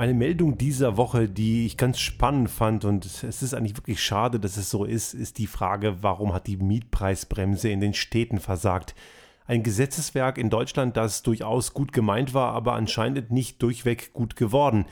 Eine Meldung dieser Woche, die ich ganz spannend fand und es ist eigentlich wirklich schade, dass es so ist, ist die Frage, warum hat die Mietpreisbremse in den Städten versagt? Ein Gesetzeswerk in Deutschland, das durchaus gut gemeint war, aber anscheinend nicht durchweg gut geworden.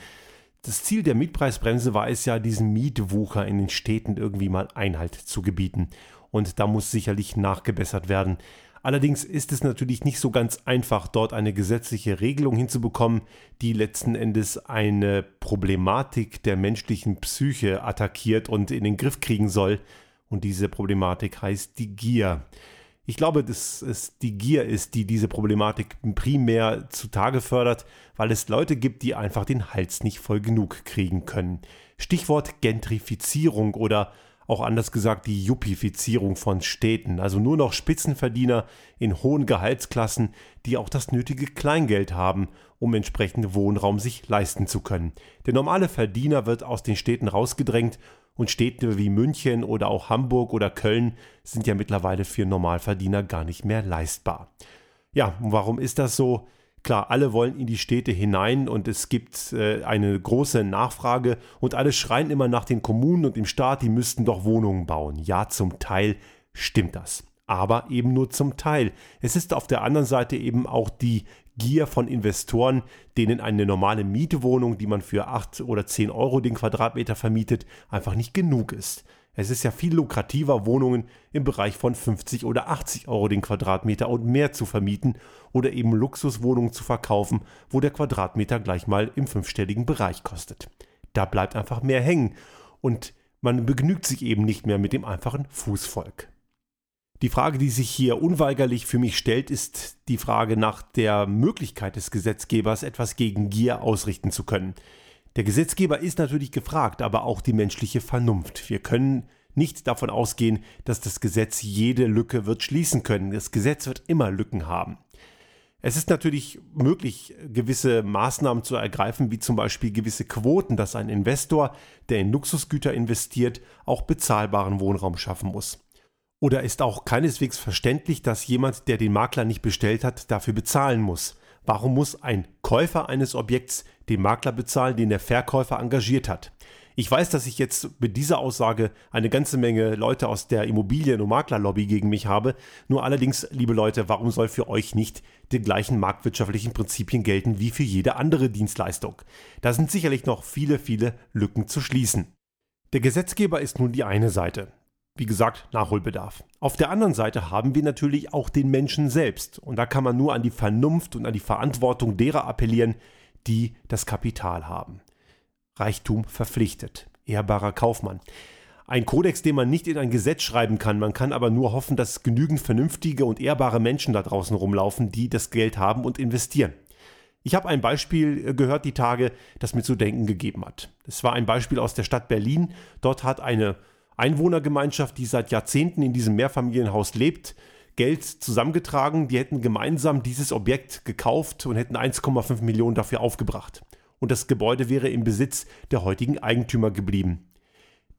Das Ziel der Mietpreisbremse war es ja, diesen Mietwucher in den Städten irgendwie mal Einhalt zu gebieten. Und da muss sicherlich nachgebessert werden. Allerdings ist es natürlich nicht so ganz einfach, dort eine gesetzliche Regelung hinzubekommen, die letzten Endes eine Problematik der menschlichen Psyche attackiert und in den Griff kriegen soll. Und diese Problematik heißt die Gier. Ich glaube, dass es die Gier ist, die diese Problematik primär zutage fördert, weil es Leute gibt, die einfach den Hals nicht voll genug kriegen können. Stichwort Gentrifizierung oder auch anders gesagt die Juppifizierung von Städten, also nur noch Spitzenverdiener in hohen Gehaltsklassen, die auch das nötige Kleingeld haben, um entsprechend Wohnraum sich leisten zu können. Der normale Verdiener wird aus den Städten rausgedrängt und Städte wie München oder auch Hamburg oder Köln sind ja mittlerweile für Normalverdiener gar nicht mehr leistbar. Ja, warum ist das so? Klar, alle wollen in die Städte hinein und es gibt äh, eine große Nachfrage und alle schreien immer nach den Kommunen und dem Staat, die müssten doch Wohnungen bauen. Ja, zum Teil stimmt das. Aber eben nur zum Teil. Es ist auf der anderen Seite eben auch die Gier von Investoren, denen eine normale Mietwohnung, die man für 8 oder 10 Euro den Quadratmeter vermietet, einfach nicht genug ist. Es ist ja viel lukrativer, Wohnungen im Bereich von 50 oder 80 Euro den Quadratmeter und mehr zu vermieten oder eben Luxuswohnungen zu verkaufen, wo der Quadratmeter gleich mal im fünfstelligen Bereich kostet. Da bleibt einfach mehr hängen und man begnügt sich eben nicht mehr mit dem einfachen Fußvolk. Die Frage, die sich hier unweigerlich für mich stellt, ist die Frage nach der Möglichkeit des Gesetzgebers, etwas gegen Gier ausrichten zu können. Der Gesetzgeber ist natürlich gefragt, aber auch die menschliche Vernunft. Wir können nicht davon ausgehen, dass das Gesetz jede Lücke wird schließen können. Das Gesetz wird immer Lücken haben. Es ist natürlich möglich, gewisse Maßnahmen zu ergreifen, wie zum Beispiel gewisse Quoten, dass ein Investor, der in Luxusgüter investiert, auch bezahlbaren Wohnraum schaffen muss. Oder ist auch keineswegs verständlich, dass jemand, der den Makler nicht bestellt hat, dafür bezahlen muss. Warum muss ein Käufer eines Objekts den Makler bezahlen, den der Verkäufer engagiert hat? Ich weiß, dass ich jetzt mit dieser Aussage eine ganze Menge Leute aus der Immobilien- und Maklerlobby gegen mich habe. Nur allerdings, liebe Leute, warum soll für euch nicht die gleichen marktwirtschaftlichen Prinzipien gelten wie für jede andere Dienstleistung? Da sind sicherlich noch viele, viele Lücken zu schließen. Der Gesetzgeber ist nun die eine Seite wie gesagt, Nachholbedarf. Auf der anderen Seite haben wir natürlich auch den Menschen selbst. Und da kann man nur an die Vernunft und an die Verantwortung derer appellieren, die das Kapital haben. Reichtum verpflichtet. Ehrbarer Kaufmann. Ein Kodex, den man nicht in ein Gesetz schreiben kann, man kann aber nur hoffen, dass genügend vernünftige und ehrbare Menschen da draußen rumlaufen, die das Geld haben und investieren. Ich habe ein Beispiel gehört die Tage, das mir zu denken gegeben hat. Es war ein Beispiel aus der Stadt Berlin. Dort hat eine Einwohnergemeinschaft, die seit Jahrzehnten in diesem Mehrfamilienhaus lebt, Geld zusammengetragen. Die hätten gemeinsam dieses Objekt gekauft und hätten 1,5 Millionen dafür aufgebracht. Und das Gebäude wäre im Besitz der heutigen Eigentümer geblieben.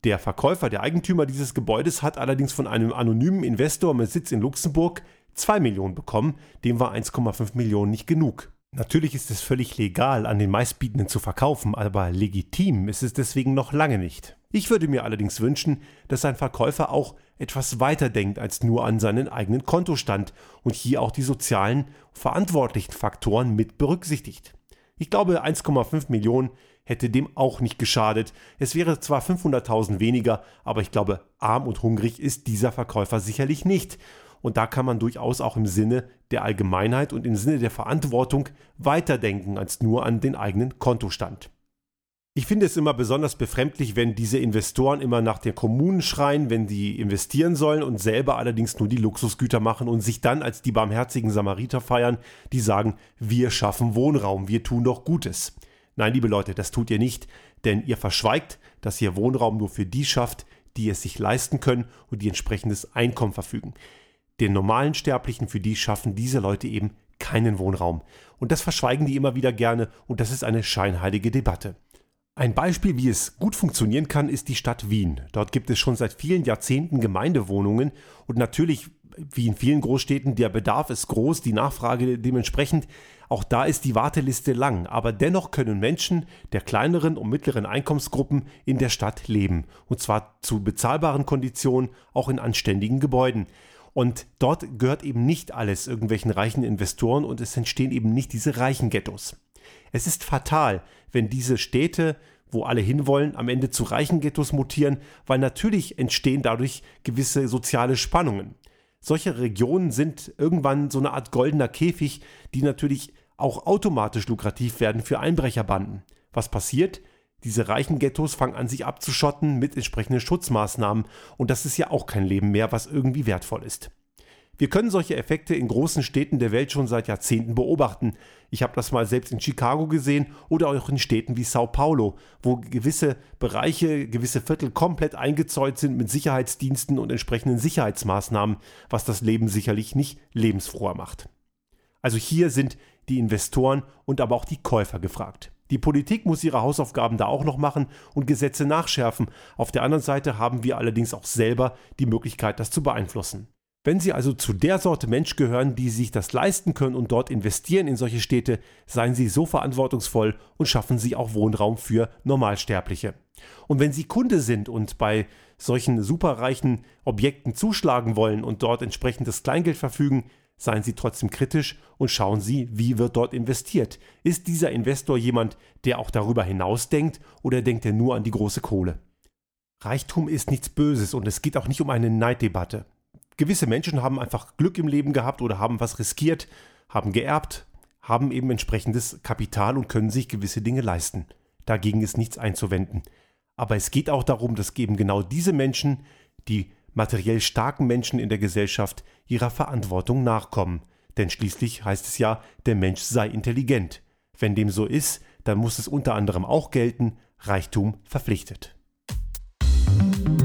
Der Verkäufer, der Eigentümer dieses Gebäudes, hat allerdings von einem anonymen Investor mit Sitz in Luxemburg 2 Millionen bekommen. Dem war 1,5 Millionen nicht genug. Natürlich ist es völlig legal, an den Meistbietenden zu verkaufen, aber legitim ist es deswegen noch lange nicht. Ich würde mir allerdings wünschen, dass ein Verkäufer auch etwas weiter denkt als nur an seinen eigenen Kontostand und hier auch die sozialen verantwortlichen Faktoren mit berücksichtigt. Ich glaube, 1,5 Millionen hätte dem auch nicht geschadet. Es wäre zwar 500.000 weniger, aber ich glaube, arm und hungrig ist dieser Verkäufer sicherlich nicht. Und da kann man durchaus auch im Sinne der Allgemeinheit und im Sinne der Verantwortung weiterdenken als nur an den eigenen Kontostand. Ich finde es immer besonders befremdlich, wenn diese Investoren immer nach den Kommunen schreien, wenn die investieren sollen und selber allerdings nur die Luxusgüter machen und sich dann als die barmherzigen Samariter feiern, die sagen, wir schaffen Wohnraum, wir tun doch Gutes. Nein, liebe Leute, das tut ihr nicht, denn ihr verschweigt, dass ihr Wohnraum nur für die schafft, die es sich leisten können und die entsprechendes Einkommen verfügen. Den normalen Sterblichen, für die schaffen diese Leute eben keinen Wohnraum. Und das verschweigen die immer wieder gerne und das ist eine scheinheilige Debatte. Ein Beispiel, wie es gut funktionieren kann, ist die Stadt Wien. Dort gibt es schon seit vielen Jahrzehnten Gemeindewohnungen und natürlich, wie in vielen Großstädten, der Bedarf ist groß, die Nachfrage dementsprechend. Auch da ist die Warteliste lang, aber dennoch können Menschen der kleineren und mittleren Einkommensgruppen in der Stadt leben. Und zwar zu bezahlbaren Konditionen, auch in anständigen Gebäuden. Und dort gehört eben nicht alles irgendwelchen reichen Investoren und es entstehen eben nicht diese reichen Ghettos. Es ist fatal, wenn diese Städte, wo alle hinwollen, am Ende zu reichen Ghettos mutieren, weil natürlich entstehen dadurch gewisse soziale Spannungen. Solche Regionen sind irgendwann so eine Art goldener Käfig, die natürlich auch automatisch lukrativ werden für Einbrecherbanden. Was passiert? Diese reichen Ghettos fangen an, sich abzuschotten mit entsprechenden Schutzmaßnahmen und das ist ja auch kein Leben mehr, was irgendwie wertvoll ist. Wir können solche Effekte in großen Städten der Welt schon seit Jahrzehnten beobachten. Ich habe das mal selbst in Chicago gesehen oder auch in Städten wie Sao Paulo, wo gewisse Bereiche, gewisse Viertel komplett eingezäunt sind mit Sicherheitsdiensten und entsprechenden Sicherheitsmaßnahmen, was das Leben sicherlich nicht lebensfroher macht. Also hier sind die Investoren und aber auch die Käufer gefragt. Die Politik muss ihre Hausaufgaben da auch noch machen und Gesetze nachschärfen. Auf der anderen Seite haben wir allerdings auch selber die Möglichkeit, das zu beeinflussen. Wenn Sie also zu der Sorte Mensch gehören, die sich das leisten können und dort investieren in solche Städte, seien Sie so verantwortungsvoll und schaffen Sie auch Wohnraum für Normalsterbliche. Und wenn Sie Kunde sind und bei solchen superreichen Objekten zuschlagen wollen und dort entsprechendes Kleingeld verfügen, seien Sie trotzdem kritisch und schauen Sie, wie wird dort investiert. Ist dieser Investor jemand, der auch darüber hinaus denkt oder denkt er nur an die große Kohle? Reichtum ist nichts Böses und es geht auch nicht um eine Neiddebatte. Gewisse Menschen haben einfach Glück im Leben gehabt oder haben was riskiert, haben geerbt, haben eben entsprechendes Kapital und können sich gewisse Dinge leisten. Dagegen ist nichts einzuwenden. Aber es geht auch darum, dass eben genau diese Menschen, die materiell starken Menschen in der Gesellschaft ihrer Verantwortung nachkommen. Denn schließlich heißt es ja, der Mensch sei intelligent. Wenn dem so ist, dann muss es unter anderem auch gelten, Reichtum verpflichtet. Musik